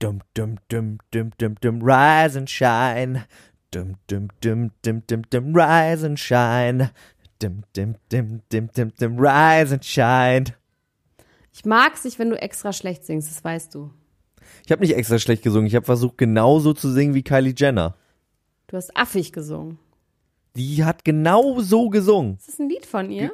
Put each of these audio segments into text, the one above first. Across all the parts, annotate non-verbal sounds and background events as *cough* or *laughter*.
Dum dum dum dum dum dum rise and shine. Dum dum dum dum dum dum rise and shine. Dum dum dum dum dum dum rise and shine. Ich mag's nicht, wenn du extra schlecht singst, das weißt du. Ich habe nicht extra schlecht gesungen. Ich habe versucht genauso zu singen wie Kylie Jenner. Du hast affig gesungen. Die hat genau so gesungen. Ist das ein Lied von ihr?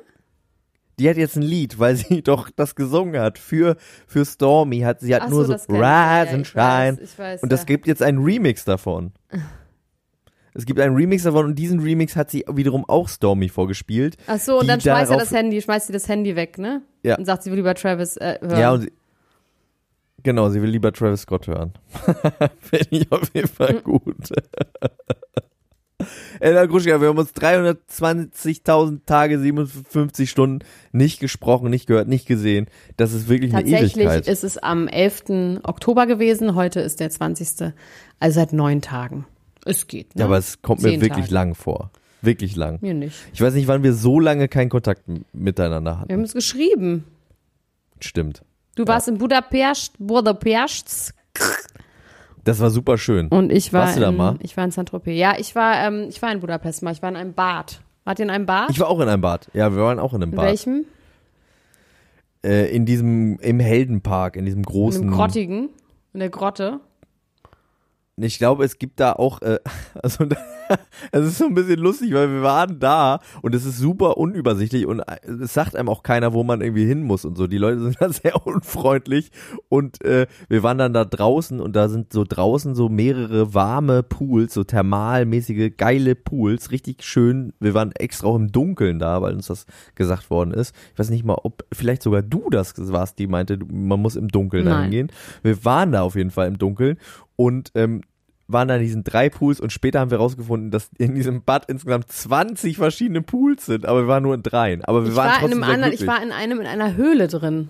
Die hat jetzt ein Lied, weil sie *laughs* doch das gesungen hat für für Stormy. Hat sie hat Ach nur so, so. Rise and Shine. und das ja. gibt jetzt einen Remix davon. Es gibt einen Remix davon und diesen Remix hat sie wiederum auch Stormy vorgespielt. Ach so, und dann schmeißt er das Handy, schmeißt sie das Handy weg, ne? Ja. Und sagt, sie will lieber Travis äh, hören. Ja, und sie, genau, sie will lieber Travis Scott hören. *laughs* Finde ich auf jeden Fall *laughs* gut. Ella Gruschka, wir haben uns 320.000 Tage, 57 Stunden nicht gesprochen, nicht gehört, nicht gesehen. Das ist wirklich eine Tatsächlich Ewigkeit. ist es am 11. Oktober gewesen, heute ist der 20. Also seit neun Tagen. Es geht. Ne? Ja, aber es kommt mir wirklich Tage. lang vor. Wirklich lang. Mir nicht. Ich weiß nicht, wann wir so lange keinen Kontakt miteinander Wir hatten. haben es geschrieben. Stimmt. Du warst in Budapest, Budapest Das war super schön. und ich war Warst du da in, mal? ich war in Saint-Tropez. Ja, ich war, ähm, ich war in Budapest mal. Ich war in einem Bad. Wart ihr in einem Bad? Ich war auch in einem Bad. Ja, wir waren auch in einem in Bad. welchem? Äh, in diesem, im Heldenpark, in diesem In großen. einem Grottigen. In der Grotte. Ich glaube, es gibt da auch, äh, *laughs* also *laughs* es ist so ein bisschen lustig, weil wir waren da und es ist super unübersichtlich und äh, es sagt einem auch keiner, wo man irgendwie hin muss und so. Die Leute *laughs* sind da sehr unfreundlich und äh, wir waren dann da draußen und da sind so draußen so mehrere warme Pools, so thermalmäßige geile Pools, richtig schön. Wir waren extra auch im Dunkeln da, weil uns das gesagt worden ist. Ich weiß nicht mal, ob vielleicht sogar du das warst, die meinte, man muss im Dunkeln Nein. dahin gehen. Wir waren da auf jeden Fall im Dunkeln und ähm, waren da in diesen drei Pools und später haben wir rausgefunden, dass in diesem Bad insgesamt 20 verschiedene Pools sind, aber wir waren nur in dreien. Aber wir Ich waren war in trotzdem einem sehr anderen, ich war in einem in einer Höhle drin.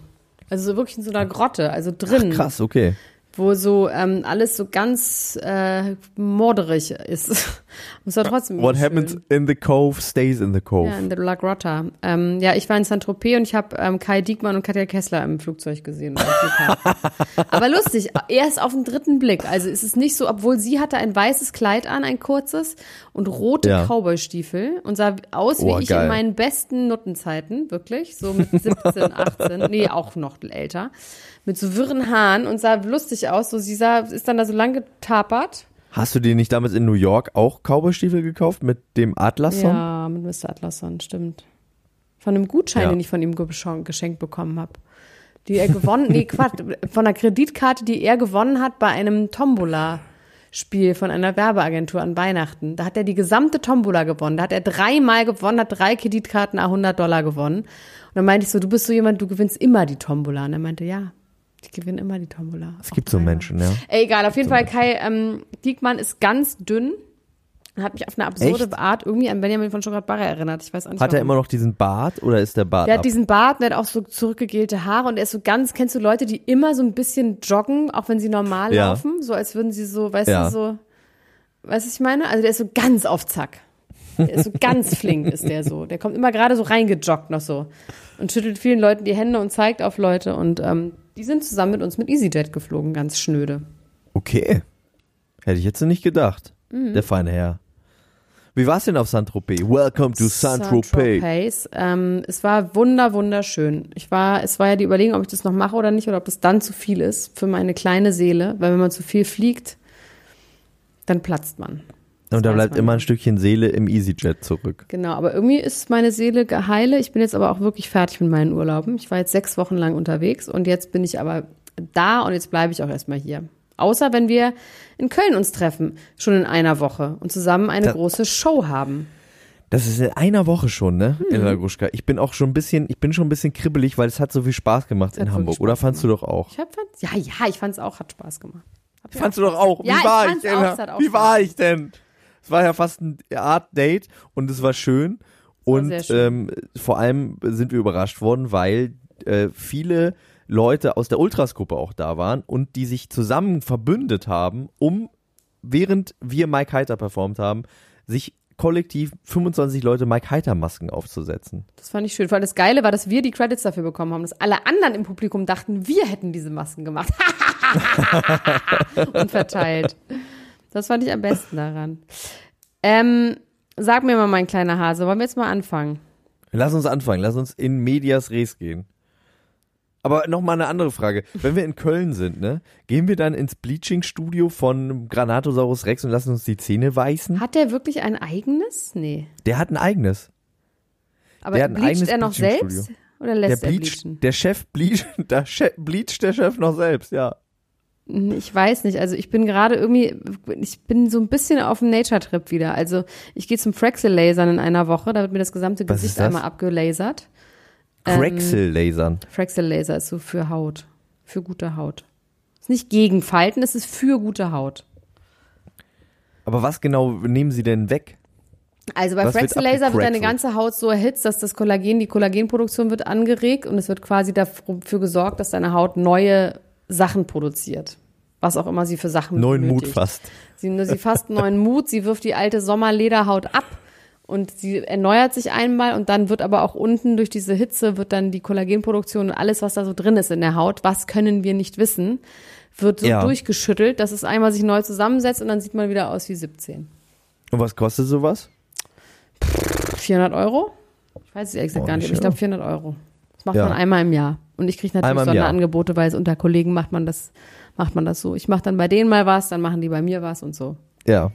Also so wirklich in so einer Grotte, also drin. Ach, krass, okay. Wo so ähm, alles so ganz äh, morderig ist. Und es war trotzdem What schön. happens in the cove stays in the cove. Ja, in der La Grotta. Ähm, ja, ich war in Saint-Tropez und ich habe ähm, Kai Diekmann und Katja Kessler im Flugzeug gesehen. *laughs* Aber lustig, erst auf den dritten Blick. Also ist es nicht so, obwohl sie hatte ein weißes Kleid an, ein kurzes und rote Ja. Cowboystiefel und sah aus wie Oh, ich geil. in meinen besten Nuttenzeiten, wirklich, so mit *laughs* 17, 18, nee, auch noch älter, mit so wirren Haaren und sah lustig aus. So, sie sah, ist dann da so lang getapert. Hast du dir nicht damals in New York auch Cowboystiefel gekauft mit dem Atlasson? Ja, mit Mr. Atlasson, stimmt. Von einem Gutschein, Ja. den ich von ihm geschen- geschenkt bekommen habe. Die er gewonnen, nee, *laughs* Quatsch, von einer Kreditkarte, die er gewonnen hat bei einem Tombola-Spiel von einer Werbeagentur an Weihnachten. Da hat er die gesamte Tombola gewonnen. Da hat er dreimal gewonnen, hat drei Kreditkarten a 100 Dollar gewonnen. Und dann meinte ich so, du bist so jemand, du gewinnst immer die Tombola. Und er meinte, ja, ich gewinne immer die Tombola. Es gibt so Menschen, ja. Ey, egal, auf jeden Fall, Kai ähm, Diekmann ist ganz dünn. Hat mich auf eine absurde Echt? Art irgendwie an Benjamin von Stuttgart-Barre erinnert. Ich weiß auch nicht Hat er warum. immer noch diesen Bart oder ist der Bart Der ab? hat diesen Bart, der hat auch so zurückgegelte Haare und er ist so ganz, kennst du Leute, die immer so ein bisschen joggen, auch wenn sie normal Ja. laufen? So als würden sie so, weißt Ja. du, so, weißt du, ich meine? Also der ist so ganz auf Zack. Der ist so ganz *laughs* flink, ist der so. Der kommt immer gerade so reingejoggt noch so und schüttelt vielen Leuten die Hände und zeigt auf Leute und ähm, die sind zusammen mit uns mit EasyJet geflogen, ganz schnöde. Okay. Hätte ich jetzt nicht gedacht. Mhm. Der feine Herr. Wie war's denn auf Saint-Tropez? Welcome to Saint-Tropez. Saint-Tropez. Ähm, es war wunder, wunderschön. Ich war, es war ja die Überlegung, ob ich das noch mache oder nicht, oder ob das dann zu viel ist für meine kleine Seele, weil wenn man zu viel fliegt, dann platzt man. Das Und da bleibt immer ein Stückchen Seele im EasyJet zurück. Genau, aber irgendwie ist meine Seele geheile. Ich bin jetzt aber auch wirklich fertig mit meinen Urlauben. Ich war jetzt sechs Wochen lang unterwegs und jetzt bin ich aber da und jetzt bleibe ich auch erstmal hier. Außer wenn wir in Köln uns treffen, schon in einer Woche und zusammen eine Da- große Show haben. Das ist in einer Woche schon, ne? Hm. Elena Gruschka. Ich bin auch schon ein bisschen, ich bin schon ein bisschen kribbelig, weil es hat so viel Spaß gemacht hat in Hamburg. Oder fandst du doch auch? Ich hab, fand- ja, ja, ich fand es auch, hat Spaß gemacht. Hab ja Fandst du doch auch? Wie Ja, ich war ich, es hat auch Wie war ich denn? Es war ja fast ein Art Date und es war schön. Und sehr schön. ähm, vor allem sind wir überrascht worden, weil äh, viele Leute aus der Ultras-Gruppe auch da waren und die sich zusammen verbündet haben, um, während wir Mike Heiter performt haben, sich kollektiv 25 Leute Mike Heiter Masken aufzusetzen. Das fand ich schön. Vor allem das Geile war, dass wir die Credits dafür bekommen haben, dass alle anderen im Publikum dachten, wir hätten diese Masken gemacht. *laughs* *laughs* und verteilt. Das fand ich am besten daran. Ähm, sag mir mal, mein kleiner Hase, wollen wir jetzt mal anfangen? Lass uns anfangen, lass uns in Medias Res gehen. Aber noch mal eine andere Frage. Wenn wir in Köln sind, ne, gehen wir dann ins Bleaching-Studio von Granatosaurus Rex und lassen uns die Zähne weißen? Hat der wirklich ein eigenes? Nee. Der hat ein eigenes. Aber Der hat ein bleacht eigenes er noch selbst? Oder Der lässt er bleacht, bleachen? der Chef bleacht, *laughs* der Chef, bleacht der Chef noch selbst, ja. Ich weiß nicht. Also ich bin gerade irgendwie, ich bin so ein bisschen auf dem Nature-Trip wieder. Also ich gehe zum Fraxel-Lasern in einer Woche. Da wird mir das gesamte Was Gesicht das? einmal abgelasert. Ähm, Craxel-Lasern. Fraxel-Laser ist so für Haut. Für gute Haut. Ist nicht gegen Falten, es ist für gute Haut. Aber was genau nehmen sie denn weg? Also bei Was wird Fraxel-Laser wird deine ganze Haut so erhitzt, dass das Kollagen, die Kollagenproduktion wird angeregt und es wird quasi dafür gesorgt, dass deine Haut neue Sachen produziert. Was auch immer sie für Sachen Neuen Mut benötigt. fast. Sie, sie fasst neuen Mut, sie wirft die alte Sommerlederhaut ab und sie erneuert sich einmal und dann wird aber auch unten durch diese Hitze wird dann die Kollagenproduktion und alles, was da so drin ist in der Haut, was können wir nicht wissen, wird so Ja. durchgeschüttelt, dass es einmal sich neu zusammensetzt und dann sieht man wieder aus wie 17. Und was kostet sowas? 400 Euro? Ich weiß es ehrlich gesagt Boah, gar nicht, aber ich glaube schlimm. 400 Euro. Das macht Ja. man einmal im Jahr. Und ich kriege natürlich. Sonderangebote, weil es unter Kollegen macht man das, macht man das so. Ich mache dann bei denen mal was, dann machen die bei mir was und so. Ja.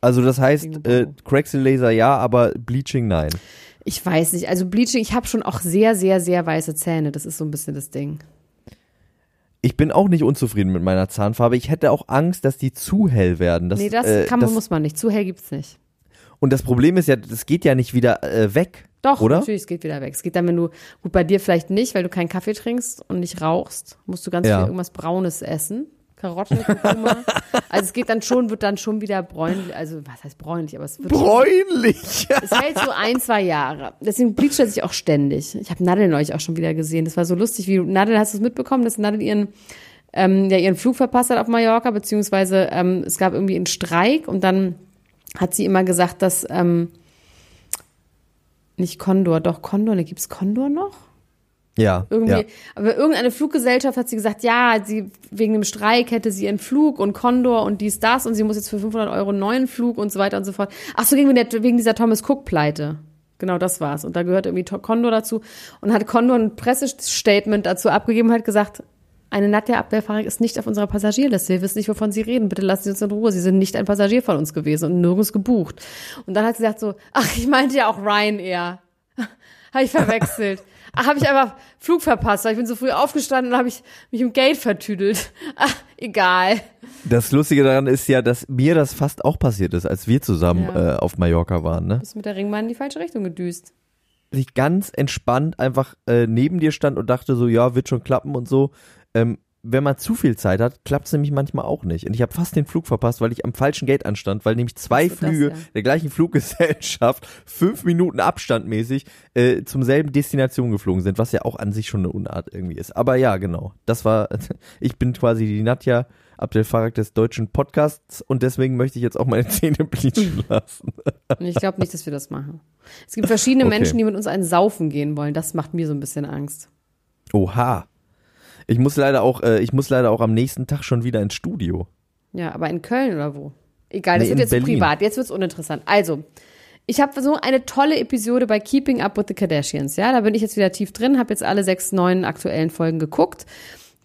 Also das heißt, äh, bongo. Craxel-Laser ja, aber Bleaching nein. Ich weiß nicht. Also Bleaching, ich habe schon auch sehr, sehr, sehr weiße Zähne. Das ist so ein bisschen das Ding. Ich bin auch nicht unzufrieden mit meiner Zahnfarbe. Ich hätte auch Angst, dass die zu hell werden. Das, nee, das äh, kann man, das, muss man nicht. Zu hell gibt's nicht. Und das Problem ist ja, das geht ja nicht wieder äh, weg. Doch, Oder? natürlich, es geht wieder weg. Es geht dann, wenn du, gut, bei dir vielleicht nicht, weil du keinen Kaffee trinkst und nicht rauchst, musst du ganz Ja. viel irgendwas Braunes essen. Karotten, Kurkuma. *laughs* also es geht dann schon, wird dann schon wieder bräunlich, also was heißt bräunlich, aber es wird Bräunlich. Es hält so ein, zwei Jahre. Deswegen bleicht er sich auch ständig. Ich habe Nadel neulich auch schon wieder gesehen. Das war so lustig, wie Nadel, hast du es mitbekommen, dass Nadel ihren, ähm, ja, ihren Flug verpasst hat auf Mallorca, beziehungsweise ähm, es gab irgendwie einen Streik und dann hat sie immer gesagt, dass ähm, nicht Condor, doch Condor, ne, gibt's Condor noch? Ja. Irgendwie, ja. aber irgendeine Fluggesellschaft hat sie gesagt, ja, sie wegen dem Streik hätte sie ihren Flug und Condor und dies, das und sie muss jetzt für 500 Euro einen neuen Flug und so weiter und so fort. Ach so, wegen, der, wegen dieser Thomas Cook Pleite. Genau, das war's. Und da gehört irgendwie Condor dazu. Und hat Condor ein Pressestatement dazu abgegeben und hat gesagt, eine Nadja Abwehrfahrer ist nicht auf unserer Passagierliste. Wir wissen nicht, wovon Sie reden. Bitte lassen Sie uns in Ruhe. Sie sind nicht ein Passagier von uns gewesen und nirgends gebucht. Und dann hat sie gesagt so, ach, ich meinte ja auch Ryanair. *laughs* Habe ich verwechselt. *laughs* Ach, habe ich einfach Flug verpasst, weil ich bin so früh aufgestanden und habe ich mich im Gate vertüdelt. *laughs* Ach, egal. Das Lustige daran ist ja, dass mir das fast auch passiert ist, als wir zusammen Ja. äh, auf Mallorca waren. Ne? Bist mit der Ringbahn in die falsche Richtung gedüst. Ich ganz entspannt einfach äh, neben dir stand und dachte so, ja, wird schon klappen und so. Ähm, wenn man zu viel Zeit hat, klappt es nämlich manchmal auch nicht. Und ich habe fast den Flug verpasst, weil ich am falschen Gate anstand, weil nämlich zwei das, Flüge ja. der gleichen Fluggesellschaft *laughs* fünf Minuten abstandmäßig äh, zum selben Destination geflogen sind, was ja auch an sich schon eine Unart irgendwie ist. Aber ja, genau. Das war, *laughs* ich bin quasi die Nadja Abdel Farag des deutschen Podcasts und deswegen möchte ich jetzt auch meine *laughs* Zähne bleachen lassen. Ich glaube nicht, dass wir das machen. Es gibt verschiedene Okay. Menschen, die mit uns einen Saufen gehen wollen. Das macht mir so ein bisschen Angst. Oha. Ich muss leider auch, äh, ich muss leider auch am nächsten Tag schon wieder ins Studio. Ja, aber in Köln oder wo? Egal, das Nee, wird jetzt Berlin. privat. Jetzt wird's uninteressant. Also, Ich habe so eine tolle Episode bei Keeping Up with the Kardashians. Ja, da bin ich jetzt wieder tief drin, habe jetzt alle sechs neuen aktuellen Folgen geguckt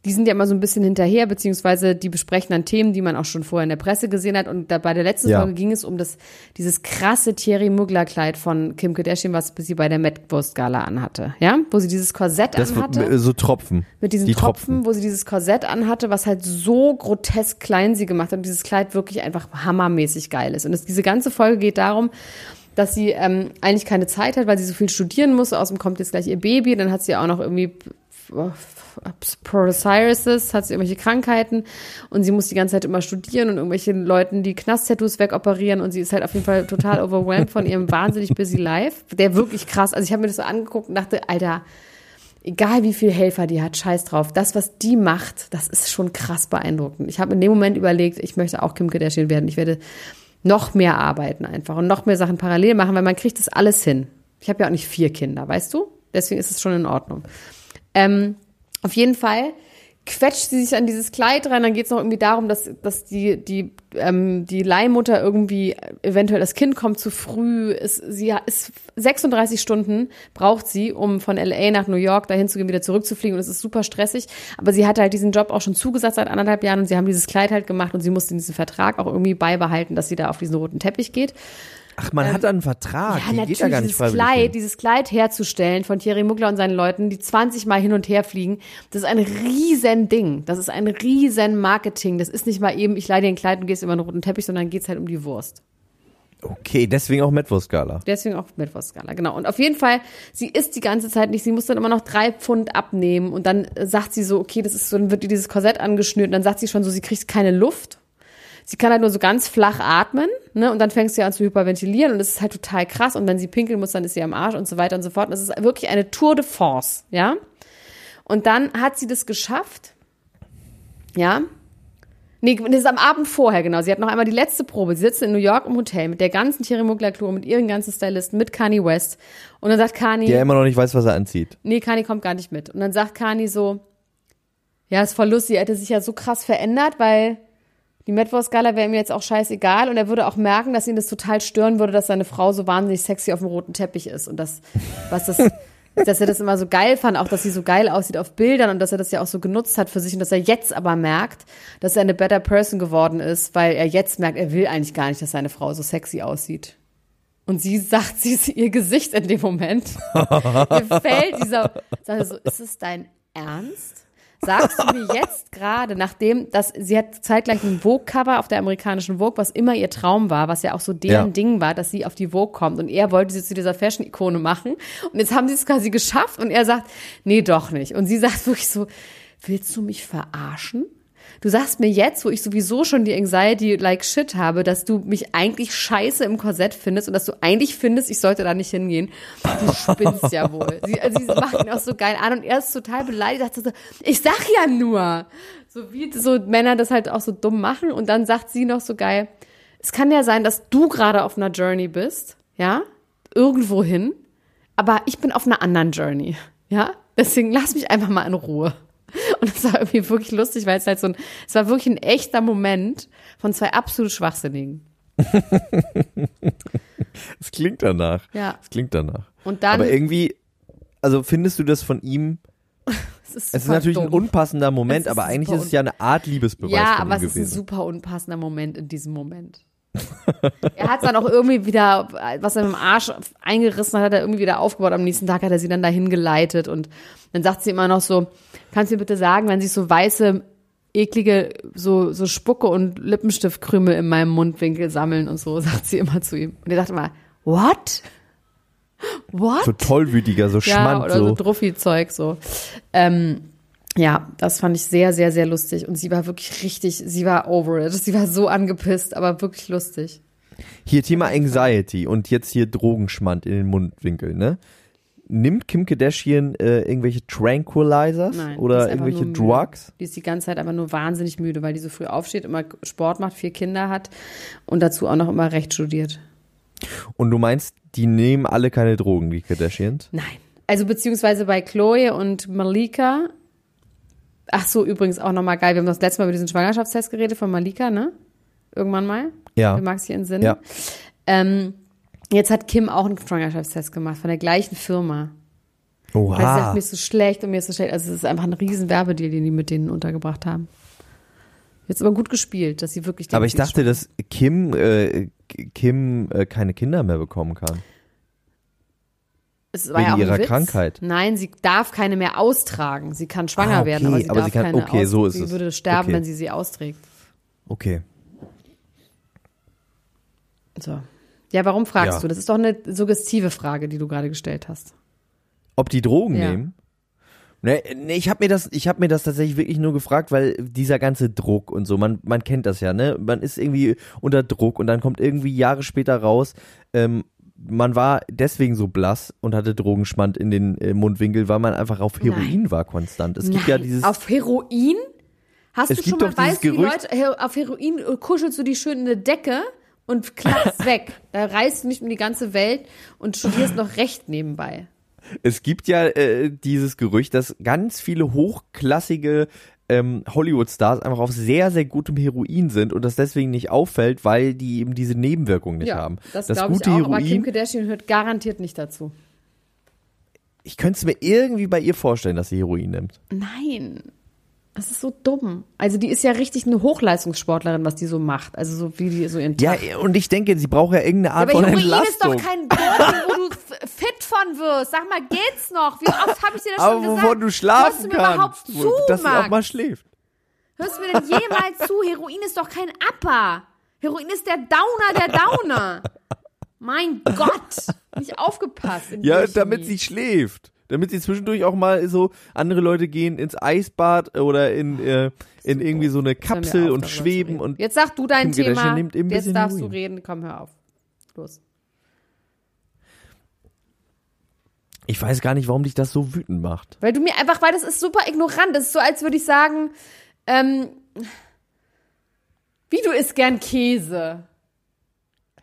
die sind ja immer so ein bisschen hinterher, beziehungsweise die besprechen dann Themen, die man auch schon vorher in der Presse gesehen hat. Und da, bei der letzten Ja. Folge ging es um das, dieses krasse Thierry Mugler Kleid von Kim Kardashian, was sie bei der Met Wurst Gala anhatte. Ja, wo sie dieses Korsett Das anhatte. so Tropfen. mit diesen die Tropfen, wo sie dieses Korsett anhatte, was halt so grotesk klein sie gemacht hat und dieses Kleid wirklich einfach hammermäßig geil ist. Und es, diese ganze Folge geht darum, dass sie ähm, eigentlich keine Zeit hat, weil sie so viel studieren muss. Außerdem kommt jetzt gleich ihr Baby, dann hat sie auch noch irgendwie Psoriasis, hat sie irgendwelche Krankheiten und sie muss die ganze Zeit immer studieren und irgendwelche Leuten die Knast-Tattoos wegoperieren und sie ist halt auf jeden Fall total *laughs* overwhelmed von ihrem wahnsinnig busy life, der wirklich krass, also ich habe mir das so angeguckt und dachte, Alter, egal wie viel Helfer die hat, scheiß drauf. Das, was die macht, das ist schon krass beeindruckend. Ich habe in dem Moment überlegt, ich möchte auch Kim Kardashian werden. Ich werde noch mehr arbeiten einfach und noch mehr Sachen parallel machen, weil man kriegt das alles hin. Ich habe ja auch nicht vier Kinder, weißt du? Deswegen ist es schon in Ordnung. Ähm, auf jeden Fall quetscht sie sich an dieses Kleid rein. Dann geht es noch irgendwie darum, dass, dass die, die, ähm, die Leihmutter irgendwie eventuell das Kind kommt zu früh. Ist, sie ist 36 Stunden braucht sie, um von LA nach New York dahin zu gehen, wieder zurückzufliegen. Und es ist super stressig. Aber sie hatte halt diesen Job auch schon zugesagt seit anderthalb Jahren und sie haben dieses Kleid halt gemacht und sie musste diesen Vertrag auch irgendwie beibehalten, dass sie da auf diesen roten Teppich geht. Ach, man hat da einen Vertrag. Ähm, Ja, die geht natürlich, ja gar nicht dieses Kleid, dieses Kleid herzustellen von Thierry Mugler und seinen Leuten, die 20 Mal hin und her fliegen, das ist ein riesen Ding. Das ist ein riesen Marketing. Das ist nicht mal eben, ich leih dir ein Kleid und gehst über einen roten Teppich, sondern geht's halt um die Wurst. Okay, deswegen auch Metwurst-Skala. Deswegen auch Mittwochsskala, genau. Und auf jeden Fall, sie isst die ganze Zeit nicht. Sie muss dann immer noch drei Pfund abnehmen. Und dann äh, sagt sie so, okay, das ist so, dann wird ihr dieses Korsett angeschnürt. Und dann sagt sie schon so, sie kriegt keine Luft. Sie kann halt nur so ganz flach atmen, ne? Und dann fängt sie an zu hyperventilieren und das ist halt total krass. Und wenn sie pinkeln muss, dann ist sie am Arsch und so weiter und so fort. Und das ist wirklich eine Tour de Force, ja? Und dann hat sie das geschafft, ja? Nee, das ist am Abend vorher, genau. Sie hat noch einmal die letzte Probe. Sie sitzt in New York im Hotel mit der ganzen Thierry Mugler Crew, mit ihren ganzen Stylisten, mit Kanye West. Und dann sagt Kanye, Der immer noch nicht weiß, was er anzieht. nee, Kanye kommt gar nicht mit. Und dann sagt Kanye so, ja, ist voll lustig, er hätte sich ja so krass verändert, weil die Metwurst-Gala wäre ihm jetzt auch scheißegal und er würde auch merken, dass ihn das total stören würde, dass seine Frau so wahnsinnig sexy auf dem roten Teppich ist und das, was das, *laughs* dass er das immer so geil fand, auch dass sie so geil aussieht auf Bildern und dass er das ja auch so genutzt hat für sich und dass er jetzt aber merkt, dass er eine better person geworden ist, weil er jetzt merkt, er will eigentlich gar nicht, dass seine Frau so sexy aussieht. Und sie sagt, sie ist ihr Gesicht in dem Moment. *laughs* Ihr fällt dieser, sagt er so, ist es dein Ernst? Sagst du mir jetzt gerade, nachdem, dass sie hat zeitgleich ein Vogue-Cover auf der amerikanischen Vogue, was immer ihr Traum war, was ja auch so deren Ja. Ding war, dass sie auf die Vogue kommt und er wollte sie zu dieser Fashion-Ikone machen und jetzt haben sie es quasi geschafft und er sagt, nee, doch nicht. Und sie sagt wirklich so, willst du mich verarschen? Du sagst mir jetzt, wo ich sowieso schon die Anxiety like shit habe, dass du mich eigentlich scheiße im Korsett findest und dass du eigentlich findest, ich sollte da nicht hingehen. Du spinnst ja wohl. Sie, also sie macht ihn auch so geil an und er ist total beleidigt. Sagt so, ich sag ja nur. So wie so Männer das halt auch so dumm machen und dann sagt sie noch so geil, es kann ja sein, dass du gerade auf einer Journey bist, ja, irgendwo hin, aber ich bin auf einer anderen Journey, ja. Deswegen lass mich einfach mal in Ruhe. Und es war irgendwie wirklich lustig, weil es halt so ein, es war wirklich ein echter Moment von zwei absolut Schwachsinnigen. *laughs* Es klingt danach. Ja. Es klingt danach. Und dann, Aber irgendwie, also findest du das von ihm, *laughs* es ist, es ist natürlich ein dumm. unpassender Moment, aber eigentlich ist es ja eine Art Liebesbeweis Ja, aber es ist ein gewesen. super unpassender Moment in diesem Moment. Er hat dann auch irgendwie wieder, was er mit dem Arsch eingerissen hat, hat er irgendwie wieder aufgebaut. Am nächsten Tag hat er sie dann dahin geleitet und dann sagt sie immer noch so, kannst du mir bitte sagen, wenn sich so weiße, eklige, so, so Spucke und Lippenstiftkrümel in meinem Mundwinkel sammeln und so, sagt sie immer zu ihm. Und er sagt immer, what? What? so tollwütiger, so Ja, schmand, oder so, so. Druffi-Zeug so. Ähm, ja, das fand ich sehr, sehr, sehr lustig. Und sie war wirklich richtig, sie war over it. Sie war so angepisst, aber wirklich lustig. Hier Thema Anxiety und jetzt hier Drogenschmand in den Mundwinkel, ne? Nimmt Kim Kardashian äh, irgendwelche Tranquilizers Nein, oder irgendwelche. Drugs? Die ist die ganze Zeit aber nur wahnsinnig müde, weil die so früh aufsteht, immer Sport macht, vier Kinder hat und dazu auch noch immer Recht studiert. Und du meinst, die nehmen alle keine Drogen, die Kardashians? Nein. Also beziehungsweise bei Chloe und Malika. Ach so, übrigens auch nochmal geil. Wir haben das letzte Mal über diesen Schwangerschaftstest geredet von Malika, ne? Irgendwann mal. Ja. Wer mag sich entsinnen? Ja. Ähm, Jetzt hat Kim auch einen Schwangerschaftstest gemacht von der gleichen Firma. Weil sie sagt, Oha. mir ist so schlecht und mir ist so schlecht. Also es ist einfach ein riesen Werbedeal, den die mit denen untergebracht haben. Jetzt aber gut gespielt, dass sie wirklich Aber ich dachte, dass Kim, äh, Kim äh, keine Kinder mehr bekommen kann. Es war ja auch ein ihrer Witz. Krankheit. Nein, sie darf keine mehr austragen. Sie kann schwanger Ah, okay, werden, aber sie aber darf sie kann- keine okay, aus so ist Sie es. würde sterben, Okay. wenn sie sie austrägt. Okay. So. Ja, warum fragst Ja. du? Das ist doch eine suggestive Frage, die du gerade gestellt hast. Ob die Drogen Ja. nehmen? Nee, nee ich habe mir das, ich habe mir das tatsächlich wirklich nur gefragt, weil dieser ganze Druck und so, man, man kennt das ja, ne? Man ist irgendwie unter Druck und dann kommt irgendwie Jahre später raus, ähm, man war deswegen so blass und hatte Drogenschmand in den äh, Mundwinkel, weil man einfach auf Heroin war konstant. Es gibt ja Nein, dieses, auf Heroin? Hast Es du schon mal, weißt du, Leute, auf Heroin äh, kuschelst du die schön in eine Decke und klappst *laughs* weg. Da reist du nicht um die ganze Welt und studierst noch Recht nebenbei. es gibt ja äh, dieses Gerücht, dass ganz viele hochklassige ähm, Hollywood-Stars einfach auf sehr, sehr gutem Heroin sind und das deswegen nicht auffällt, weil die eben diese Nebenwirkungen nicht haben. das, das glaube ich gute auch, aber Kim Heroin, Kardashian hört garantiert nicht dazu. ich könnte es mir irgendwie bei ihr vorstellen, dass sie Heroin nimmt. Nein. Das ist so dumm. Also die ist ja richtig eine Hochleistungssportlerin, was die so macht. Also so wie die so ihren Ja, Tag. und ich denke, sie braucht ja irgendeine Art aber von Heroin Entlastung. ist doch kein Doping, wo du *laughs* fit von wirst. Sag mal, geht's noch? Wie oft habe ich dir das aber schon gesagt? wovon du schlafen Hörst du mir überhaupt kannst, zu, wo- dass sie auch mal schläft. Hörst du mir denn jemals zu? Heroin ist doch kein Upper. Heroin ist der Downer der Downer. Mein Gott. Nicht aufgepasst. Ja, damit sie schläft. Damit sie zwischendurch auch mal so, andere Leute gehen ins Eisbad oder in, äh, in irgendwie so eine Kapsel auf, und zu schweben und Jetzt sag du dein Thema. Jetzt darfst du Heroin. reden. Komm, hör auf. Los. Ich weiß gar nicht, warum dich das so wütend macht. Weil du mir einfach, weil das ist super ignorant. Das ist so, als würde ich sagen, ähm, wie du isst gern Käse.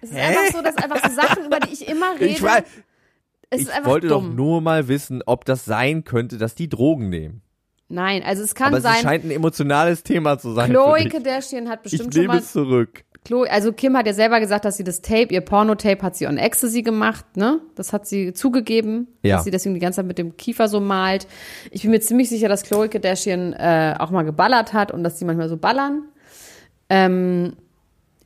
Es ist Hä? einfach so, dass einfach so Sachen, über die ich immer rede, Ich, es ich wollte dumm. doch nur mal wissen, ob das sein könnte, dass die Drogen nehmen. Nein, also es kann Aber es sein, scheint ein emotionales Thema zu sein. Chloe. Kardashian hat Ich bestimmt schon nehme mal es zurück. Chloe, also Kim hat ja selber gesagt, dass sie das Tape, ihr Pornotape hat sie on Ecstasy gemacht, ne? Das hat sie zugegeben, Ja. dass sie deswegen die ganze Zeit mit dem Kiefer so malt. Ich bin mir ziemlich sicher, dass Chloe Kardashian äh, auch mal geballert hat und dass die manchmal so ballern. Ähm,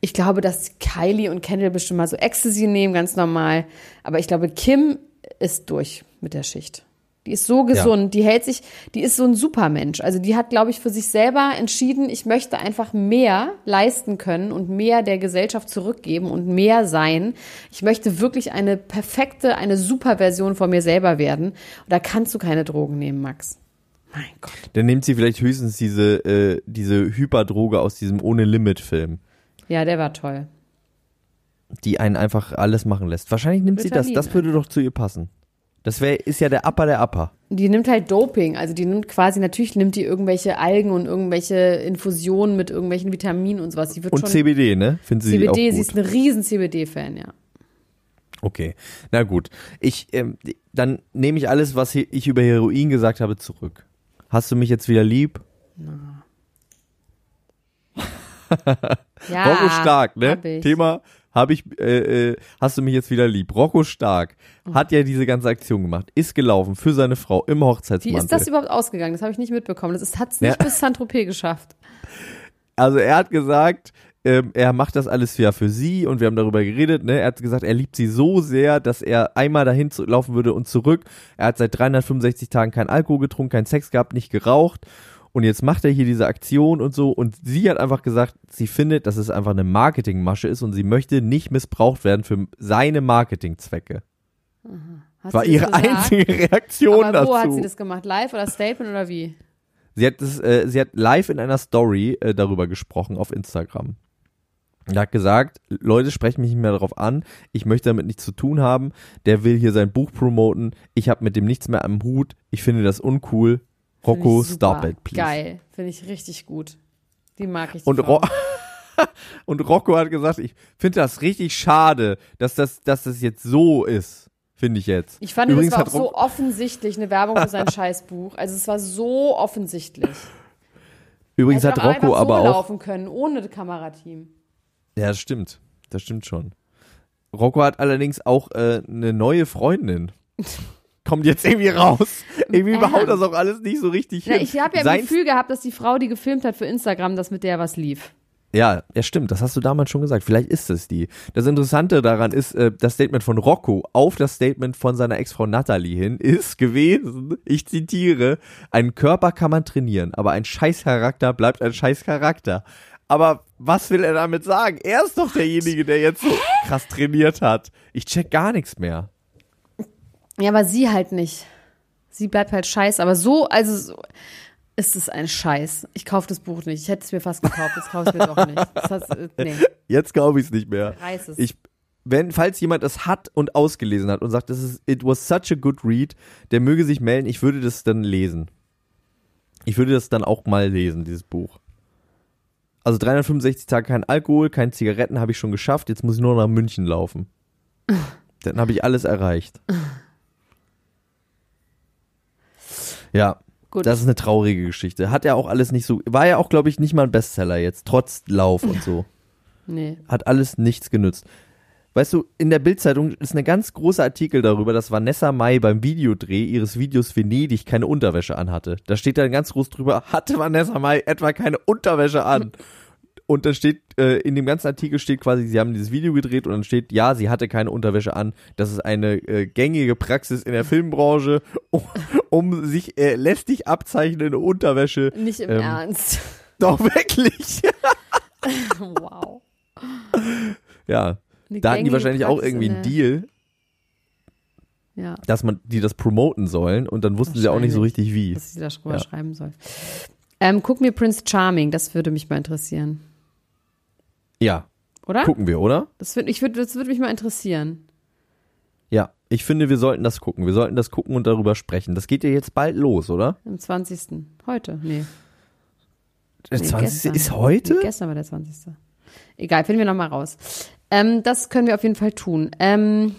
ich glaube, dass Kylie und Kendall bestimmt mal so Ecstasy nehmen, ganz normal. Aber ich glaube, Kim ist durch mit der Schicht. Die ist so gesund, die hält sich, die ist so ein Supermensch. Also die hat, glaube ich, für sich selber entschieden, ich möchte einfach mehr leisten können und mehr der Gesellschaft zurückgeben und mehr sein. Ich möchte wirklich eine perfekte, eine Superversion von mir selber werden. Und da kannst du keine Drogen nehmen, Max. Mein Gott. Dann nimmt sie vielleicht höchstens diese, äh, diese Hyperdroge aus diesem Ohne-Limit-Film, Ja, der war toll. die einen einfach alles machen lässt. Wahrscheinlich nimmt sie das. Ritalin Das würde doch zu ihr passen. Das wäre, ist ja der Upper der Upper. Die nimmt halt Doping, also die nimmt quasi, natürlich nimmt die irgendwelche Algen und irgendwelche Infusionen mit irgendwelchen Vitaminen und sowas. Die wird Und schon CBD, ne? Finden sie auch CBD, gut. sie ist eine riesen CBD-Fan, ja. Okay, na gut. Ich, ähm, dann nehme ich alles, was ich über Heroin gesagt habe, zurück. Hast du mich jetzt wieder lieb? *laughs* ja Rocco Stark, ne? Thema habe ich, äh, äh, hast du mich jetzt wieder lieb. Rocco Stark Oh. hat ja diese ganze Aktion gemacht, ist gelaufen für seine Frau im Wie Hochzeitsmantel. ist das überhaupt ausgegangen? Das habe ich nicht mitbekommen. Das hat es nicht Ja. bis Saint-Tropez geschafft. Also er hat gesagt, ähm, er macht das alles ja für sie und wir haben darüber geredet. Ne? Er hat gesagt, er liebt sie so sehr, dass er einmal dahin laufen würde und zurück. Er hat seit 365 Tagen kein Alkohol getrunken, keinen Sex gehabt, nicht geraucht. Und jetzt macht er hier diese Aktion und so. Und sie hat einfach gesagt, sie findet, dass es einfach eine Marketingmasche ist und sie möchte nicht missbraucht werden für seine Marketingzwecke. Hast War ihre gesagt? einzige Reaktion Aber wo dazu. hat sie das gemacht? Live oder Statement oder wie? Sie hat, das, äh, sie hat live in einer Story äh, darüber gesprochen auf Instagram. Und hat gesagt, Leute sprechen mich nicht mehr darauf an, ich möchte damit nichts zu tun haben, der will hier sein Buch promoten, ich habe mit dem nichts mehr am Hut, ich finde das uncool. Rocco, stop it, please. Geil. Finde ich richtig gut. Die mag ich. die Und. Ro *laughs* und Rocco hat gesagt, ich finde das richtig schade, dass das, dass das jetzt so ist, finde ich jetzt. ich fand, Übrigens das war auch so offensichtlich eine Werbung für sein *laughs* Scheißbuch. Also es war so offensichtlich. Übrigens hat Rocco so aber auch laufen können, ohne das Kamerateam. Ja, das stimmt. Das stimmt schon. Rocco hat allerdings auch äh, eine neue Freundin. *laughs* Kommt jetzt irgendwie raus. *laughs* Irgendwie behaut das auch alles nicht so richtig Ja, hin. ich habe ja Sein- Gefühl gehabt, dass die Frau, die gefilmt hat für Instagram, dass mit der was lief. Ja, ja, stimmt. Das hast du damals schon gesagt. Vielleicht ist es die. Das Interessante daran ist, äh, das Statement von Rocco auf das Statement von seiner Ex-Frau Natalie hin ist gewesen, ich zitiere, einen Körper kann man trainieren, aber ein Scheißcharakter bleibt ein Scheißcharakter. Aber was will er damit sagen? Er ist doch derjenige, der jetzt so krass trainiert hat. Ich check gar nichts mehr. Ja, aber sie halt nicht. Sie bleibt halt scheiße. Aber so, also so, ist es ein Scheiß. Ich kaufe das Buch nicht. Ich hätte es mir fast gekauft. Jetzt kaufe ich es mir doch nicht. Das heißt, äh, nee, *laughs* Jetzt glaube ich es nicht mehr. reiß es. Ich, wenn, falls jemand es hat und ausgelesen hat und sagt, das ist, it was such a good read, der möge sich melden, ich würde das dann lesen. Ich würde das dann auch mal lesen, dieses Buch. Also 365 Tage kein Alkohol, kein Zigaretten habe ich schon geschafft, jetzt muss ich nur nach München laufen. *laughs* Dann habe ich alles erreicht. *laughs* Ja, Gut. das ist eine traurige Geschichte. Hat ja auch alles nicht so, war ja auch, glaube ich, nicht mal ein Bestseller jetzt, trotz Lauf und so *laughs* nee. hat alles nichts genützt. Weißt du, in der Bildzeitung ist ein ganz großer Artikel darüber, dass Vanessa Mai beim Videodreh ihres Videos Venedig keine Unterwäsche anhatte. Da steht dann ganz groß drüber, hatte Vanessa Mai etwa keine Unterwäsche an? *laughs* Und dann steht, äh, in dem ganzen Artikel steht quasi, sie haben dieses Video gedreht und dann steht, ja, sie hatte keine Unterwäsche an. Das ist eine äh, gängige Praxis in der Filmbranche, um, *laughs* um sich äh, lästig abzeichnende Unterwäsche. Nicht im Ähm, Ernst. *laughs* Doch wirklich. *laughs* wow. ja, Eine da hatten die wahrscheinlich auch Praxis irgendwie in einen Deal. Ja, dass man die das promoten sollen und dann wussten sie auch nicht so richtig wie. dass ich da drüber Ja. schreiben soll. Ähm, guck mir Prince Charming, das würde mich mal interessieren. Ja, Oder? gucken wir, oder? Das, würd, ich würd, das würde mich mal interessieren. Ich finde, wir sollten das gucken. Wir sollten das gucken und darüber sprechen. Das geht ja jetzt bald los, oder? Am 20. Heute? Nee. Der nee 20. gestern. ist heute? Nee, gestern war der 20. Egal, finden wir nochmal raus. Ähm, das können wir auf jeden Fall tun. Ähm,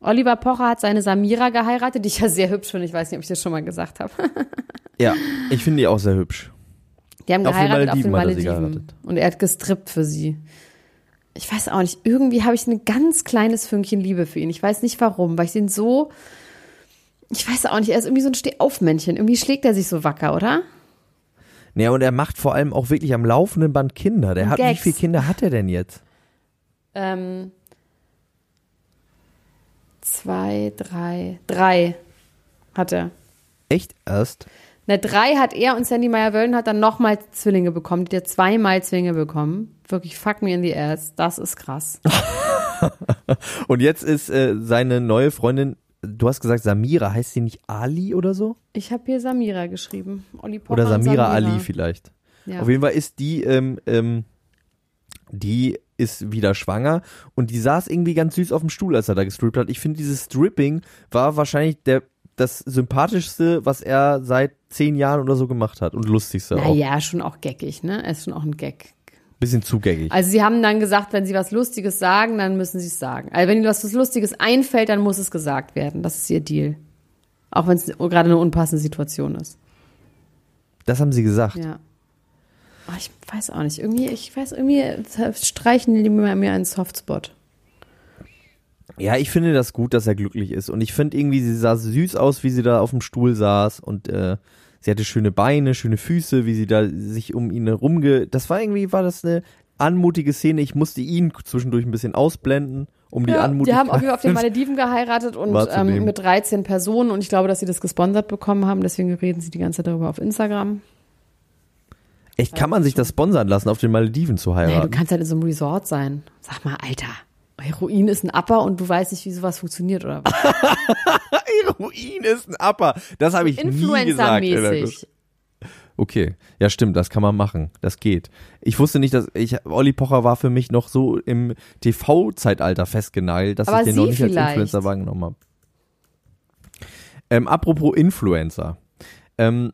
Oliver Pocher hat seine Samira geheiratet, die ich ja sehr hübsch finde. Ich weiß nicht, ob ich das schon mal gesagt habe. *laughs* Ja, ich finde die auch sehr hübsch. Die haben Auf den geheiratet auf den Malediven er sie Malediven. geheiratet. Und er hat gestrippt für sie. Ich weiß auch nicht, irgendwie habe ich ein ganz kleines Fünkchen Liebe für ihn. Ich weiß nicht warum, weil ich den so. Ich weiß auch nicht, er ist irgendwie so ein Stehaufmännchen. Irgendwie schlägt er sich so wacker, oder? Ja, und er macht vor allem auch wirklich am laufenden Band Kinder. Der hat, wie viele Kinder hat er denn jetzt? Ähm, zwei, drei, drei hat er. Echt erst? Na, drei hat er und Sandy Meyer-Wöllen hat dann nochmal Zwillinge bekommen. Die hat zweimal Zwillinge bekommen. Wirklich, fuck me in the ass. Das ist krass. *laughs* Und jetzt ist äh, seine neue Freundin, du hast gesagt Samira, heißt sie nicht Ali oder so? Ich habe hier Samira geschrieben. Olli Pocher Oder und Samira, Ali vielleicht. Ja. Auf jeden Fall ist die, ähm, ähm, die ist wieder schwanger und die saß irgendwie ganz süß auf dem Stuhl, als er da gestrippt hat. Ich finde, dieses Stripping war wahrscheinlich der, das sympathischste, was er seit zehn Jahren oder so gemacht hat und lustigste auch. Naja, schon auch geckig, ne? Er ist schon auch ein Gag. Bisschen zugängig. Also sie haben dann gesagt, wenn sie was Lustiges sagen, dann müssen sie es sagen. Also wenn ihnen was Lustiges einfällt, dann muss es gesagt werden. Das ist ihr Deal. Auch wenn es gerade eine unpassende Situation ist. Das haben sie gesagt. Ja. Oh, ich weiß auch nicht. Irgendwie, ich weiß, irgendwie streichen die mir mir einen Softspot. Ja, ich finde das gut, dass er glücklich ist. Und ich finde irgendwie, sie sah süß aus, wie sie da auf dem Stuhl saß. Und äh, sie hatte schöne Beine, schöne Füße, wie sie da sich um ihn herumge... Das war irgendwie, war das eine anmutige Szene. Ich musste ihn zwischendurch ein bisschen ausblenden, um die Ja, die Anmutigkeit... haben auf jeden Fall auf den *laughs* Malediven geheiratet und ähm, mit 13 Personen und ich glaube, dass sie das gesponsert bekommen haben. Deswegen reden sie die ganze Zeit darüber auf Instagram. Echt, kann man sich das sponsern lassen, auf den Malediven zu Naja, du heiraten? kannst halt in so einem Resort sein. Sag mal, Alter, Heroin ist ein Upper und du weißt nicht, wie sowas funktioniert oder was? *laughs* Heroin ist ein Upper. Das habe ich nie gesagt. Influencer-mäßig. Okay, ja stimmt, das kann man machen. Das geht. Ich wusste nicht, dass ich Olli Pocher war für mich noch so im TV-Zeitalter festgenagelt, dass Aber ich den noch nicht als vielleicht. Influencer wahrgenommen habe. Ähm, apropos Influencer. Ähm,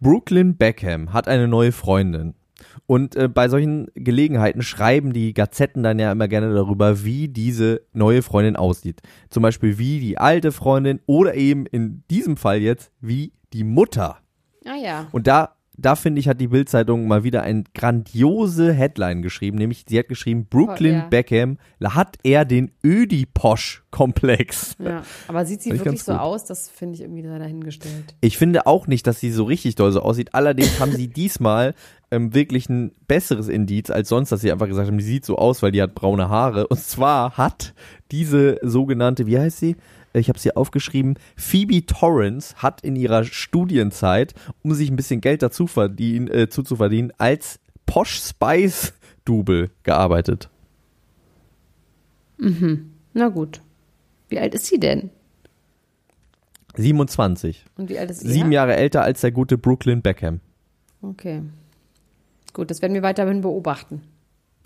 Brooklyn Beckham hat eine neue Freundin. Und äh, bei solchen Gelegenheiten schreiben die Gazetten dann ja immer gerne darüber, wie diese neue Freundin aussieht. Zum Beispiel wie die alte Freundin oder eben in diesem Fall jetzt wie die Mutter. Ah ja. Und da da finde ich, hat die Bildzeitung mal wieder eine grandiose Headline geschrieben, nämlich sie hat geschrieben, Brooklyn ja. Beckham hat er den Ödiposch-Komplex. Ja, aber sieht sie wirklich so gut. aus? Das finde ich irgendwie da dahingestellt. Ich finde auch nicht, dass sie so richtig doll so aussieht. Allerdings haben sie *laughs* diesmal ähm, wirklich ein besseres Indiz als sonst, dass sie einfach gesagt haben, die sieht so aus, weil die hat braune Haare. Und zwar hat diese sogenannte, wie heißt sie? Ich habe sie aufgeschrieben. Phoebe Torrance hat in ihrer Studienzeit, um sich ein bisschen Geld dazu verdienen, äh, zuzuverdienen, als Posh Spice Double gearbeitet. Na gut. Wie alt ist sie denn? 27. Und wie alt ist sie? Sieben Jahre älter als der gute Brooklyn Beckham. Okay. Gut, das werden wir weiterhin beobachten.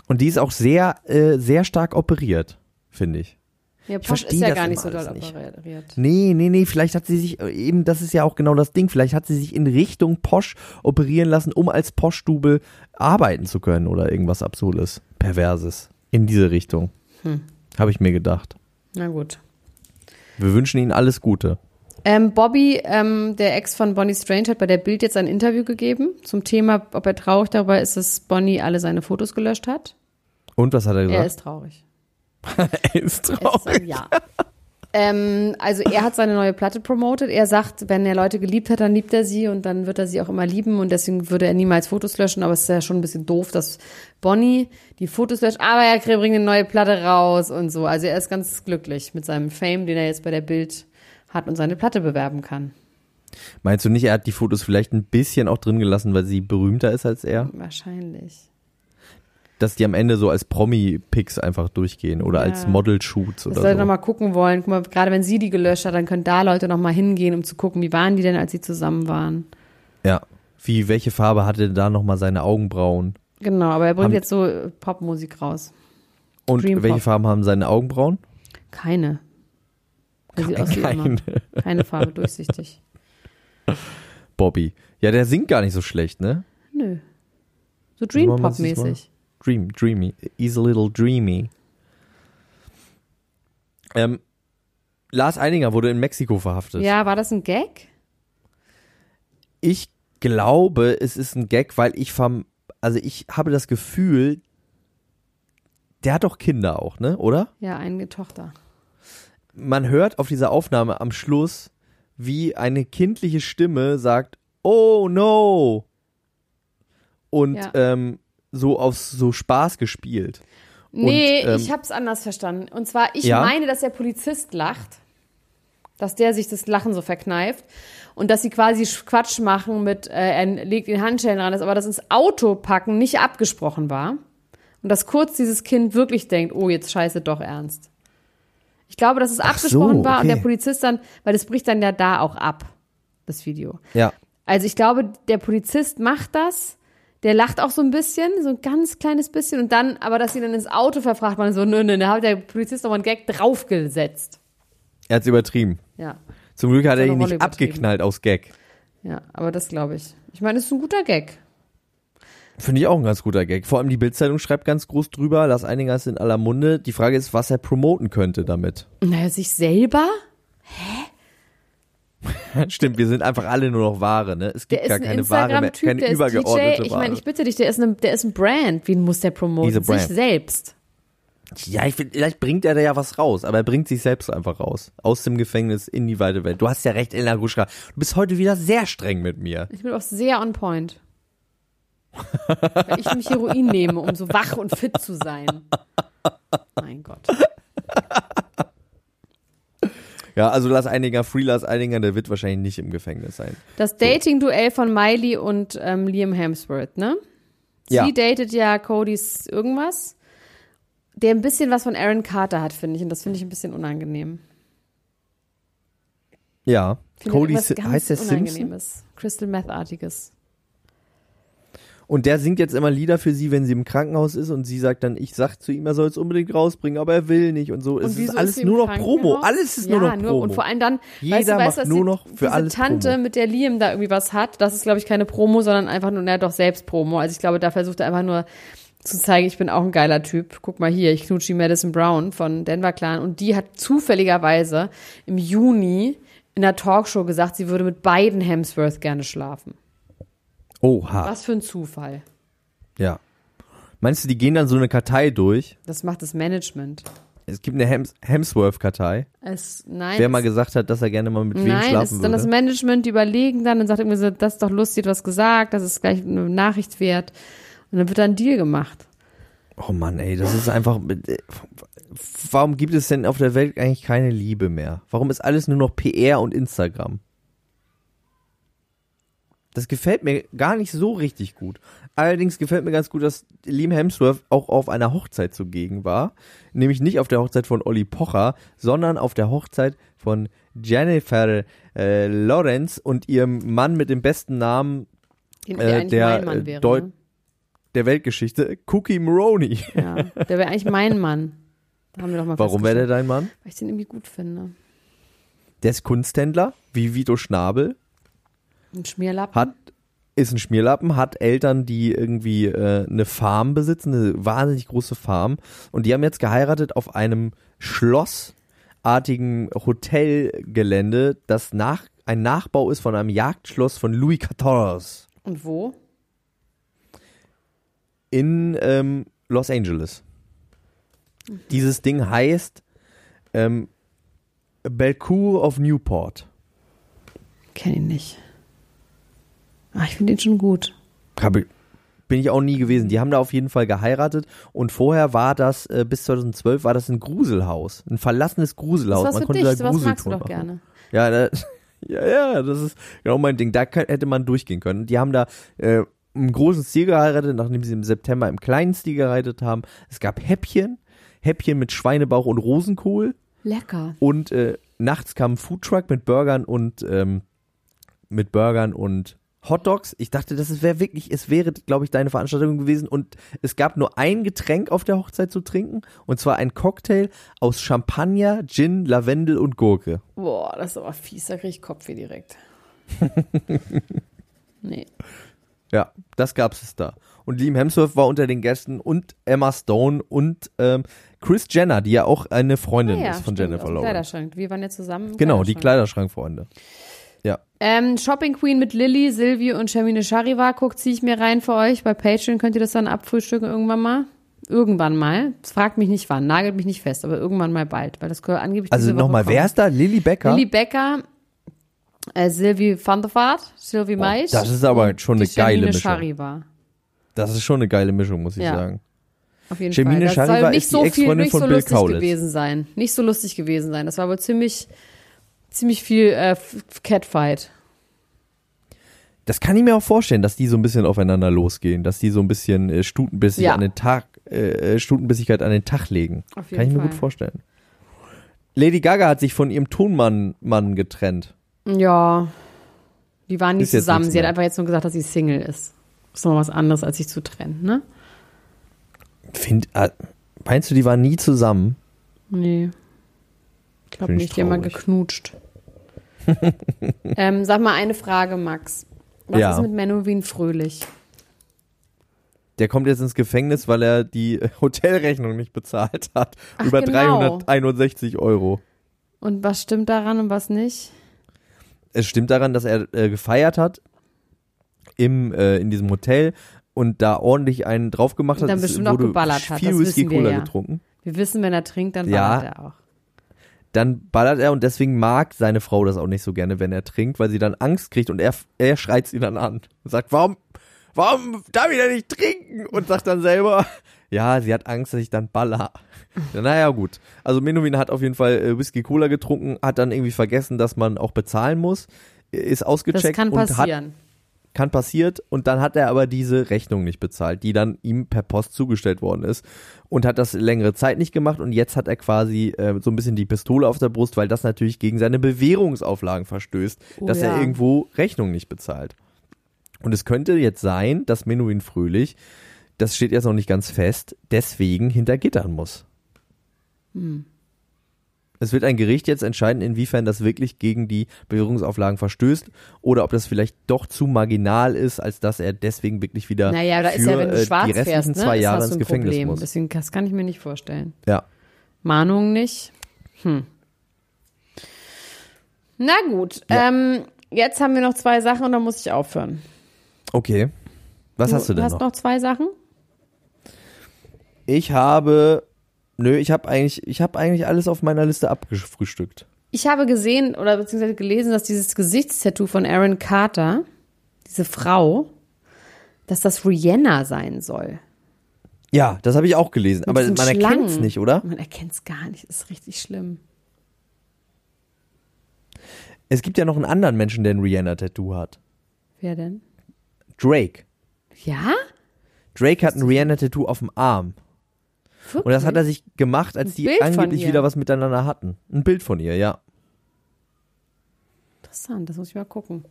Und die ist auch sehr, äh, sehr stark operiert, finde ich. Ja, Ich Posch ist ja gar nicht so doll nicht. operiert. Nee, nee, nee, vielleicht hat sie sich, äh, eben, das ist ja auch genau das Ding, vielleicht hat sie sich in Richtung Posch operieren lassen, um als Posch-Double arbeiten zu können oder irgendwas Absurdes, Perverses. In diese Richtung. Hm. Habe ich mir gedacht. Na gut. Wir wünschen Ihnen alles Gute. Ähm, Bobby, ähm, der Ex von Bonnie Strange, hat bei der Bild jetzt ein Interview gegeben zum Thema, ob er traurig darüber ist, dass Bonnie alle seine Fotos gelöscht hat. Und was hat er Er gesagt? ist traurig. *laughs* Er ist Es traurig. ein Ja. ähm, also er hat seine neue Platte promotet. Er sagt, wenn er Leute geliebt hat, dann liebt er sie und dann wird er sie auch immer lieben und deswegen würde er niemals Fotos löschen. Aber es ist ja schon ein bisschen doof, dass Bonnie die Fotos löscht. Aber er bringt eine neue Platte raus und so. Also er ist ganz glücklich mit seinem Fame, den er jetzt bei der Bild hat und seine Platte bewerben kann. Meinst du nicht, er hat die Fotos vielleicht ein bisschen auch drin gelassen, weil sie berühmter ist als er? Wahrscheinlich. Dass die am Ende so als Promi-Picks einfach durchgehen oder Ja. als Model-Shoots oder Leute so. nochmal gucken wollen. Guck mal, gerade wenn sie die gelöscht hat, dann können da Leute nochmal hingehen, um zu gucken, wie waren die denn, als sie zusammen waren. Ja. Wie, welche Farbe hatte da nochmal seine Augenbrauen? Genau, aber er bringt Haben- jetzt so äh, Popmusik raus. Und Dream welche Pop. Farben haben seine Augenbrauen? Keine. Er sieht aus wie immer. Keine. Keine Farbe, durchsichtig. Bobby. Ja, der singt gar nicht so schlecht, ne? Nö. So Dream Pop das mal- mäßig. Dream, dreamy. He's a little dreamy. Ähm, Lars Eidinger wurde in Mexiko verhaftet. Ja, war das ein Gag? Ich glaube, es ist ein Gag, weil ich vom, also ich habe das Gefühl, der hat doch Kinder auch, ne? Oder? Ja, eine Tochter. Man hört auf dieser Aufnahme am Schluss, wie eine kindliche Stimme sagt, oh no. Und Ja. ähm, so aus so Spaß gespielt. Nee, ähm, ich hab's anders verstanden. Und zwar, ich Ja? meine, dass der Polizist lacht. Dass der sich das Lachen so verkneift. Und dass sie quasi Quatsch machen mit, äh, er legt den Handschellen ran, dass aber das ins Auto packen nicht abgesprochen war. Und dass kurz dieses Kind wirklich denkt, oh, jetzt scheiße doch ernst. Ich glaube, dass es Ach abgesprochen so, war und der okay. Polizist dann, weil das bricht dann ja da auch ab, das Video. Ja. Also ich glaube, der Polizist macht das, der lacht auch so ein bisschen, so ein ganz kleines bisschen und dann, aber dass sie dann ins Auto verfragt man so, nö, nö, da hat der Polizist nochmal einen Gag draufgesetzt. Er hat's übertrieben. Ja, Zum Glück hat er ihn nicht abgeknallt aus Gag. ja, aber das glaube ich. Ich meine, es ist ein guter Gag. Finde ich auch ein ganz guter Gag. Vor allem die Bildzeitung schreibt ganz groß drüber, Lars Eidinger ist in aller Munde. Die Frage ist, was er promoten könnte damit. Naja, sich selber? *laughs* Stimmt, wir sind einfach alle nur noch Ware, ne? Es Der gibt ist gar ein keine Ware mehr, keine der übergeordnete DJ. Ich meine, ich bitte dich, der ist, eine, der ist ein Brand. Wen muss der promoten? Sich selbst. Ja, ich find, vielleicht bringt er da ja was raus, aber er bringt sich selbst einfach raus. Aus dem Gefängnis in die weite Welt. Du hast ja recht, Elena Gruschka. Du bist heute wieder sehr streng mit mir. Ich bin auch sehr on point. Weil ich nämlich Heroin nehme, um so wach und fit zu sein. *laughs* Mein Gott. Ja, also Lars Eidinger, Free Lars Eidinger, der wird wahrscheinlich nicht im Gefängnis sein. Das Dating-Duell von Miley und ähm, Liam Hemsworth, ne? Sie Ja. datet ja Codys irgendwas, der ein bisschen was von Aaron Carter hat, finde ich. Und das finde ich ein bisschen unangenehm. Ja. Cody, heißt der Simpson? Unangenehmes. Crystal Meth-artiges. Und der singt jetzt immer Lieder für sie, wenn sie im Krankenhaus ist und sie sagt dann, ich sag zu ihm, er soll es unbedingt rausbringen, aber er will nicht und so. es wieso ist alles im nur noch Promo. Alles ist ja, nur noch Promo. und vor allem dann, Jeder weißt du, weißt, macht nur die, noch für alles Tante, Promo. mit der Liam da irgendwie was hat, das ist, glaube ich, keine Promo, sondern einfach nur, na doch, selbst Promo. Also ich glaube, da versucht er einfach nur zu zeigen, ich bin auch ein geiler Typ. Guck mal hier, ich knutsche die Madison Brown von Denver Clan und die hat zufälligerweise im Juni in der Talkshow gesagt, sie würde mit beiden Hemsworth gerne schlafen. Oha. Was für ein Zufall. Ja. Meinst du, die gehen dann so eine Kartei durch? Das macht das Management. Es gibt eine Hems Hemsworth-Kartei. Es, nein, Wer mal es- gesagt hat, dass er gerne mal mit wem Nein, es schlafen ist dann das. Management, die überlegen dann und sagt irgendwie so, das ist doch lustig, du hast gesagt, das ist gleich eine Nachricht wert. Und dann wird da ein Deal gemacht. Oh Mann, ey, das ist einfach. Warum gibt es denn auf der Welt eigentlich keine Liebe mehr? Warum ist alles nur noch PR und Instagram? Das gefällt mir gar nicht so richtig gut. Allerdings gefällt mir ganz gut, dass Liam Hemsworth auch auf einer Hochzeit zugegen war. Nämlich nicht auf der Hochzeit von Olli Pocher, sondern auf der Hochzeit von Jennifer äh, Lawrence und ihrem Mann mit dem besten Namen Den, Äh, der der, äh, wäre. Deut- ne? der Weltgeschichte, Cookie Maroney. Ja, der wäre eigentlich mein Mann. Da haben wir doch mal Warum wäre der dein Mann? Weil ich den irgendwie gut finde. Der ist Kunsthändler, wie Vito Schnabel. Ein Schmierlappen. hat ist ein Schmierlappen, hat Eltern, die irgendwie äh, eine Farm besitzen, eine wahnsinnig große Farm und die haben jetzt geheiratet auf einem schlossartigen Hotelgelände, das nach ein Nachbau ist von einem Jagdschloss von Louis XIV Und wo? in ähm, Los Angeles. Dieses Ding heißt ähm, Belcour of Newport. Kenn ihn nicht. Ah, ich finde ihn schon gut. Hab ich, bin ich auch nie gewesen. Die haben da auf jeden Fall geheiratet und vorher war das, äh, bis 2012 war das ein Gruselhaus. Ein verlassenes Das Gruselhaus. was man konnte dich, da machen. gerne. Ja, da, *laughs* ja, ja, das ist genau mein Ding. Da hätte man durchgehen können. Die haben da äh, im großen Stil geheiratet, nachdem sie im September im kleinen Stil geheiratet haben. Es gab Häppchen, Häppchen mit Schweinebauch und Rosenkohl Lecker. und äh, nachts kam ein Foodtruck mit Burgern und ähm, mit Burgern und Hotdogs. Ich dachte, das wäre wirklich, es wäre, glaube ich, deine Veranstaltung gewesen und es gab nur ein Getränk auf der Hochzeit zu trinken und zwar ein Cocktail aus Champagner, Gin, Lavendel und Gurke. Boah, das ist aber fies, da krieg ich Kopfweh direkt. *laughs* nee. Ja, das gab's es da. Und Liam Hemsworth war unter den Gästen und Emma Stone und ähm, Chris Jenner, die ja auch eine Freundin Ah ja, ist von stimmt, Jennifer Lawrence. Kleiderschrank. Wir waren ja zusammen. Genau, die Kleiderschrank. Kleiderschrankfreunde. Ja. Ähm, Shopping Queen mit Lilly, Silvi und Shermine Charivar. Guckt, ziehe ich mir rein für euch. Bei Patreon könnt ihr das dann abfrühstücken irgendwann mal. Irgendwann mal. Das fragt mich nicht wann, nagelt mich nicht fest, aber irgendwann mal bald, weil das gehört angeblich Also nochmal, wer ist da? Lilly Becker? Lilly Becker, äh, Silvi van der Vaart, Sylvie Mais. das ist aber schon eine geile Mischung. Charivar. Das ist schon eine geile Mischung, muss ich Ja. sagen. Auf jeden Shermine Fall. Das Charivar soll nicht so viel, nicht so Bill lustig Kaulitz. gewesen sein. Nicht so lustig gewesen sein. Das war wohl ziemlich, ziemlich viel äh, Catfight. Das kann ich mir auch vorstellen, dass die so ein bisschen aufeinander losgehen, dass die so ein bisschen äh, Stutenbissig Ja. an den Tag, äh, äh, Stutenbissigkeit an den Tag legen. Kann ich mir Fall. gut vorstellen. Lady Gaga hat sich von ihrem Tonmann Mann getrennt. Ja, die waren nie zusammen. Sie hat einfach jetzt nur gesagt, dass sie Single ist. Ist noch was anderes, als sich zu trennen, ne? Find, äh, meinst du, die waren nie zusammen? Nee. Ich glaube nicht, die haben mal traurig. geknutscht. *laughs* ähm, sag mal eine Frage, Max. Was Ja. ist mit Menowin Fröhlich? Der kommt jetzt ins Gefängnis, weil er die *laughs* Hotelrechnung nicht bezahlt hat. Ach, Über genau. 361 Euro. Und was stimmt daran und was nicht? Es stimmt daran, dass er äh, gefeiert hat im, äh, in diesem Hotel und da ordentlich einen drauf gemacht hat. Und dann Es bestimmt auch geballert hat, Viel Whisky Cola ja. getrunken. Wir wissen, wenn er trinkt, dann Ja. ballert er auch. Dann ballert er und deswegen mag seine Frau das auch nicht so gerne, wenn er trinkt, weil sie dann Angst kriegt und er, er schreit sie dann an und sagt, warum, warum darf ich denn nicht trinken? Und sagt dann selber, ja, sie hat Angst, dass ich dann baller. Ja, naja, gut. Also Menowin hat auf jeden Fall äh, Whisky Cola getrunken, hat dann irgendwie vergessen, dass man auch bezahlen muss, ist Das ausgecheckt kann und hat passieren. Kann passiert und dann hat er aber diese Rechnung nicht bezahlt, die dann ihm per Post zugestellt worden ist und hat das längere Zeit nicht gemacht und jetzt hat er quasi äh, so ein bisschen die Pistole auf der Brust, weil das natürlich gegen seine Bewährungsauflagen verstößt, Oh dass er ja. irgendwo Rechnung nicht bezahlt. Und es könnte jetzt sein, dass Menuhin Fröhlich, das steht jetzt noch nicht ganz fest, deswegen hinter Gittern muss. Hm. Es wird ein Gericht jetzt entscheiden, inwiefern das wirklich gegen die Bewährungsauflagen verstößt oder ob das vielleicht doch zu marginal ist, als dass er deswegen wirklich wieder Naja, da für ist ja, wenn du äh, schwarz die restlichen fährst, ne, zwei Jahre ins Gefängnis Problem. muss. Deswegen, das kann ich mir nicht vorstellen. Ja. Mahnung nicht. Hm. Na gut, Ja. ähm, jetzt haben wir noch zwei Sachen und dann muss ich aufhören. Okay. Was hast du denn hast noch? noch zwei Sachen? Ich habe, nö, ich habe eigentlich, ich habe eigentlich alles auf meiner Liste abgefrühstückt. Ich habe gesehen oder beziehungsweise gelesen, dass dieses Gesichtstattoo von Aaron Carter, diese Frau, dass das Rihanna sein soll. Ja, das habe ich auch gelesen, Mit aber man erkennt es nicht, oder? Man erkennt es gar nicht. Das ist richtig schlimm. Es gibt ja noch einen anderen Menschen, der ein Rihanna-Tattoo hat. Wer denn? Drake. Ja? Drake hat ein Rihanna-Tattoo auf dem Arm. Wirklich? Und das hat er sich gemacht, als Ein die Bild von angeblich ihr. wieder was miteinander hatten. Ein Bild von ihr, ja. Interessant, das muss ich mal gucken.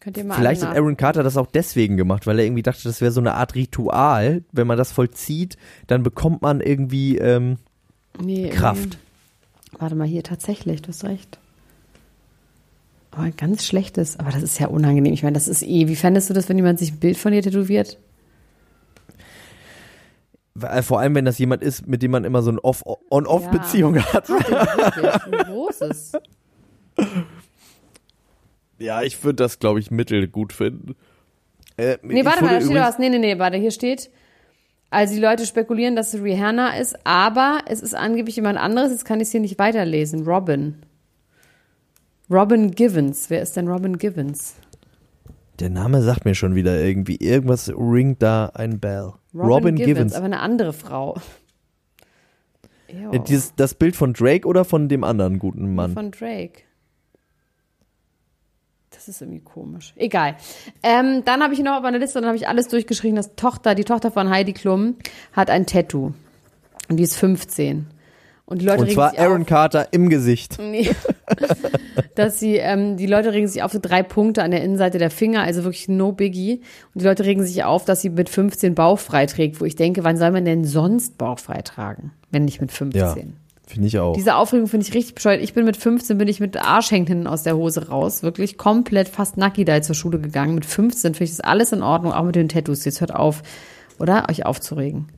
Könnt ihr mal Vielleicht hat Aaron Carter das auch deswegen gemacht, weil er irgendwie dachte, das wäre so eine Art Ritual. Wenn man das vollzieht, dann bekommt man irgendwie ähm, nee, Kraft. irgendwie- Warte mal, hier tatsächlich, du hast recht. Aber ein ganz schlechtes, aber das ist ja unangenehm. Ich meine, das ist eh, wie fändest du das, wenn jemand sich ein Bild von dir tätowiert? Weil Vor allem, wenn das jemand ist, mit dem man immer so eine Off- On-Off-Beziehung hat. *laughs* Wirklich, ein großes. Ja, ich würde das, glaube ich, mittelgut finden. Äh, Nee, warte mal, da steht was. Nee, nee, nee, warte, hier steht. Also die Leute spekulieren, dass es Rihanna ist, aber es ist angeblich jemand anderes. Jetzt kann ich es hier nicht weiterlesen. Robin. Robin Givens. Wer ist denn Robin Givens? Der Name sagt mir schon wieder irgendwie. Irgendwas ringt da ein Bell. Robin, Givens. aber eine andere Frau. Äh, Dieses, das Bild von Drake oder von dem anderen guten Mann? Von Drake. Das ist irgendwie komisch. Egal. Ähm, dann habe ich noch auf meiner Liste, dann habe ich alles durchgeschrieben. Das Tochter, die Tochter von Heidi Klum hat ein Tattoo. Und die ist 15. Und die Leute Und zwar Aaron auf. Carter im Gesicht. Nee. *laughs* dass sie, ähm, die Leute regen sich auf so drei Punkte an der Innenseite der Finger, also wirklich no biggie. Und die Leute regen sich auf, dass sie mit 15 bauchfrei trägt, wo ich denke, wann soll man denn sonst bauchfrei tragen, wenn nicht mit 15? Ja, finde ich auch. Diese Aufregung finde ich richtig bescheuert. Ich bin mit 15, bin ich mit Arsch hängt hinten aus der Hose raus. Wirklich komplett fast nacki da zur Schule gegangen. Mit 15 finde ich das alles in Ordnung, auch mit den Tattoos. Jetzt hört auf, oder? Euch aufzuregen.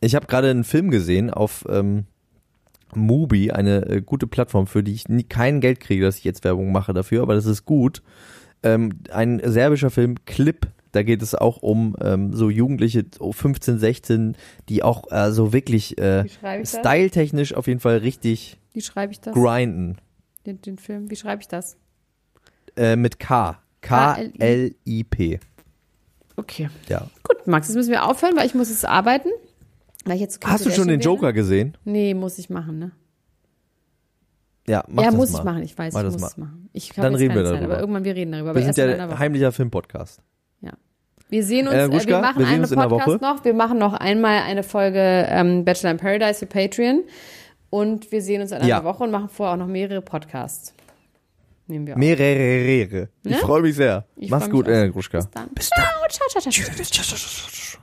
Ich habe gerade einen Film gesehen auf ähm, Mubi, eine äh, gute Plattform, für die ich nie, kein Geld kriege, dass ich jetzt Werbung mache dafür, aber das ist gut. Ähm, ein serbischer Film, Clip, da geht es auch um ähm, so Jugendliche, so 15, 16, die auch äh, so wirklich äh, styletechnisch auf jeden Fall richtig Wie schreibe ich das? grinden. Den, den Film, wie schreibe ich das? Äh, mit K. K-L-I-P. Okay. Ja. Gut, Max, jetzt müssen wir aufhören, weil ich muss jetzt arbeiten. Weil ich jetzt Hast du schon den Joker gesehen? Nee, muss ich machen, ne? Ja, mach ja, das muss mal. ich machen, ich weiß, Mach ich muss mal. es machen. Ich Dann reden wir Zeit, darüber. aber irgendwann wir reden darüber. Wir sind ja ein heimlicher Filmpodcast. Wir sehen uns, Äh, Ruschka, wir machen wir sehen eine uns in der Podcast Woche. noch. Wir machen noch einmal eine Folge ähm, Bachelor in Paradise für Patreon. Und wir sehen uns in einer Ja. Woche und machen vorher auch noch mehrere Podcasts. Nehmen wir auf. Mehrere. Ich Ne? freue mich sehr. Ich Mach's gut, auch. äh, Gruschka. Bis dann. Bis dann. Ciao, ciao, ciao, ciao.